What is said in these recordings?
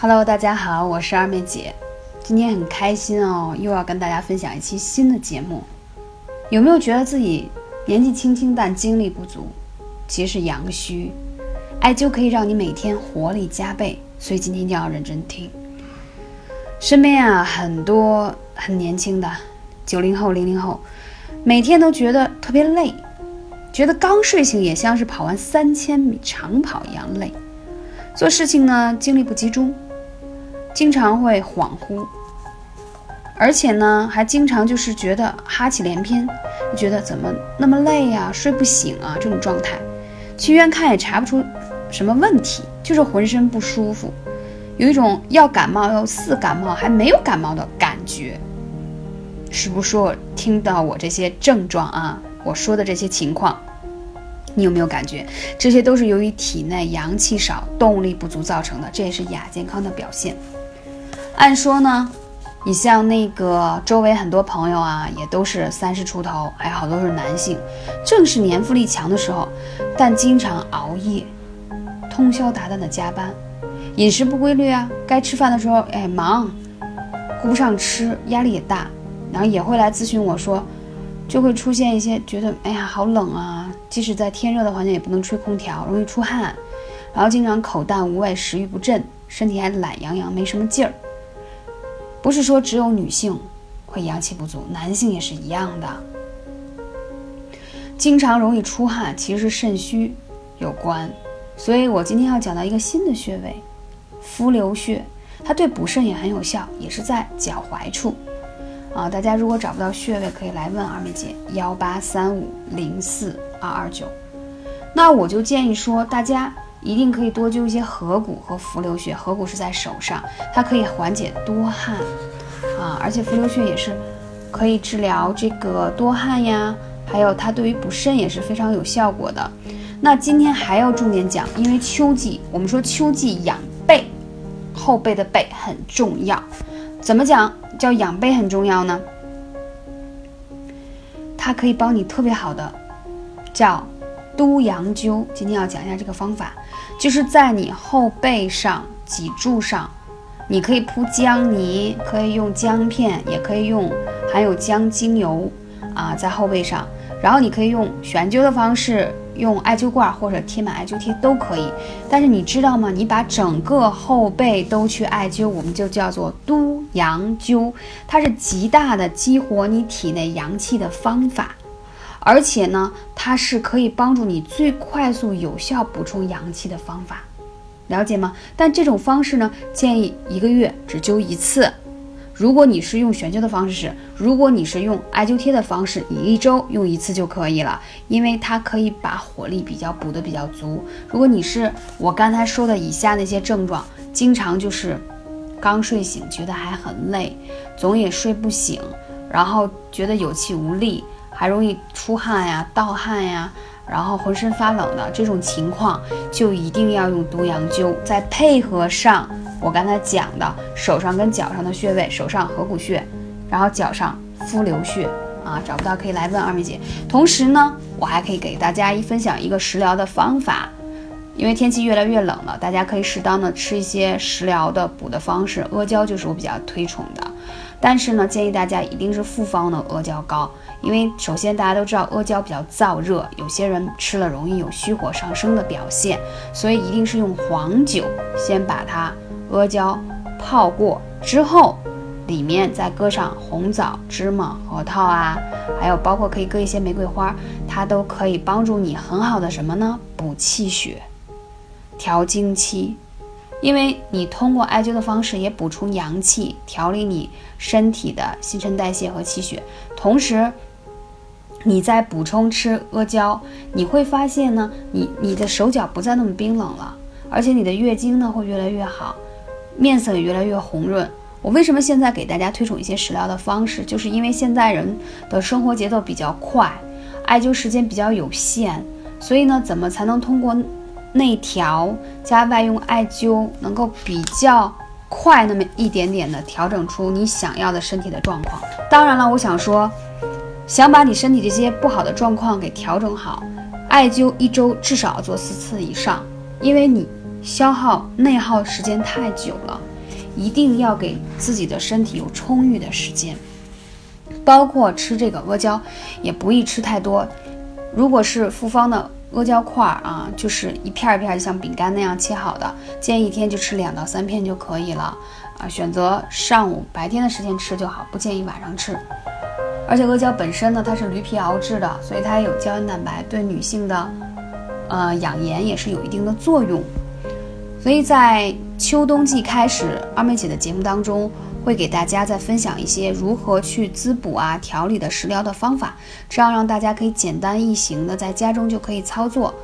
Hello，大家好，我是二妹姐。今天很开心哦，又要跟大家分享一期新的节目。有没有觉得自己年纪轻轻但精力不足？其实是阳虚。艾灸可以让你每天活力加倍，所以今天一定要认真听。身边啊，很多很年轻的九零后、零零后，每天都觉得特别累，觉得刚睡醒也像是跑完三千米长跑一样累，做事情呢精力不集中，经常会恍惚，而且呢还经常就是觉得哈气连篇，觉得怎么那么累呀，睡不醒啊这种状态，去医院看也查不出什么问题，就是浑身不舒服。有一种要感冒又似感冒还没有感冒的感觉，是不是？我听到我这些症状啊，我说的这些情况，你有没有感觉？这些都是由于体内阳气少、动力不足造成的，这也是亚健康的表现。按说呢，你像那个周围很多朋友啊，也都是三十出头，还好多是男性，正是年富力强的时候，但经常熬夜，通宵达旦的加班。饮食不规律啊，该吃饭的时候，哎忙，顾不上吃，压力也大，然后也会来咨询我说，就会出现一些觉得，哎呀好冷啊，即使在天热的环境也不能吹空调，容易出汗，然后经常口淡无味，食欲不振，身体还懒洋洋，没什么劲儿。不是说只有女性会阳气不足，男性也是一样的，经常容易出汗，其实是肾虚有关，所以我今天要讲到一个新的穴位。伏流穴，它对补肾也很有效，也是在脚踝处啊。大家如果找不到穴位，可以来问二妹姐幺八三五零四二二九。那我就建议说，大家一定可以多灸一些合谷和伏流穴。合谷是在手上，它可以缓解多汗啊，而且伏流穴也是可以治疗这个多汗呀，还有它对于补肾也是非常有效果的。那今天还要重点讲，因为秋季，我们说秋季养背。后背的背很重要，怎么讲叫养背很重要呢？它可以帮你特别好的，叫督阳灸。今天要讲一下这个方法，就是在你后背上脊柱上，你可以铺姜泥，可以用姜片，也可以用含有姜精油啊，在后背上，然后你可以用悬灸的方式。用艾灸罐或者贴满艾灸贴都可以，但是你知道吗？你把整个后背都去艾灸，我们就叫做督阳灸，它是极大的激活你体内阳气的方法，而且呢，它是可以帮助你最快速有效补充阳气的方法，了解吗？但这种方式呢，建议一个月只灸一次。如果你是用悬灸的方式是，如果你是用艾灸贴的方式，你一周用一次就可以了，因为它可以把火力比较补得比较足。如果你是我刚才说的以下那些症状，经常就是刚睡醒觉得还很累，总也睡不醒，然后觉得有气无力，还容易出汗呀、盗汗呀。然后浑身发冷的这种情况，就一定要用督阳灸，再配合上我刚才讲的手上跟脚上的穴位，手上合谷穴，然后脚上伏流穴啊，找不到可以来问二妹姐。同时呢，我还可以给大家一分享一个食疗的方法，因为天气越来越冷了，大家可以适当的吃一些食疗的补的方式，阿胶就是我比较推崇的。但是呢，建议大家一定是复方的阿胶膏，因为首先大家都知道阿胶比较燥热，有些人吃了容易有虚火上升的表现，所以一定是用黄酒先把它阿胶泡过之后，里面再搁上红枣、芝麻、核桃啊，还有包括可以搁一些玫瑰花，它都可以帮助你很好的什么呢？补气血，调经期。因为你通过艾灸的方式也补充阳气，调理你身体的新陈代谢和气血，同时你在补充吃阿胶，你会发现呢，你你的手脚不再那么冰冷了，而且你的月经呢会越来越好，面色也越来越红润。我为什么现在给大家推崇一些食疗的方式，就是因为现在人的生活节奏比较快，艾灸时间比较有限，所以呢，怎么才能通过？内调加外用艾灸，能够比较快那么一点点的调整出你想要的身体的状况。当然了，我想说，想把你身体这些不好的状况给调整好，艾灸一周至少要做四次以上，因为你消耗内耗时间太久了。一定要给自己的身体有充裕的时间，包括吃这个阿胶，也不宜吃太多。如果是复方的阿胶块啊，就是一片一片，像饼干那样切好的，建议一天就吃两到三片就可以了啊。选择上午白天的时间吃就好，不建议晚上吃。而且阿胶本身呢，它是驴皮熬制的，所以它也有胶原蛋白，对女性的呃养颜也是有一定的作用。所以在秋冬季开始，二妹姐的节目当中会给大家再分享一些如何去滋补啊、调理的食疗的方法，这样让大家可以简单易行的在家中就可以操作。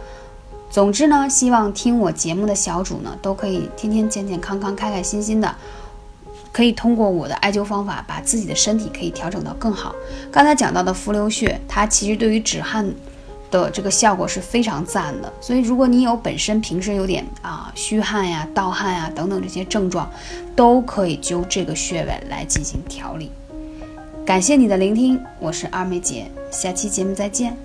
总之呢，希望听我节目的小主呢，都可以天天健健康康、开开心心的。可以通过我的艾灸方法，把自己的身体可以调整到更好。刚才讲到的伏流穴，它其实对于止汗的这个效果是非常赞的。所以，如果你有本身平时有点啊虚汗呀、盗汗呀等等这些症状，都可以灸这个穴位来进行调理。感谢你的聆听，我是二妹姐，下期节目再见。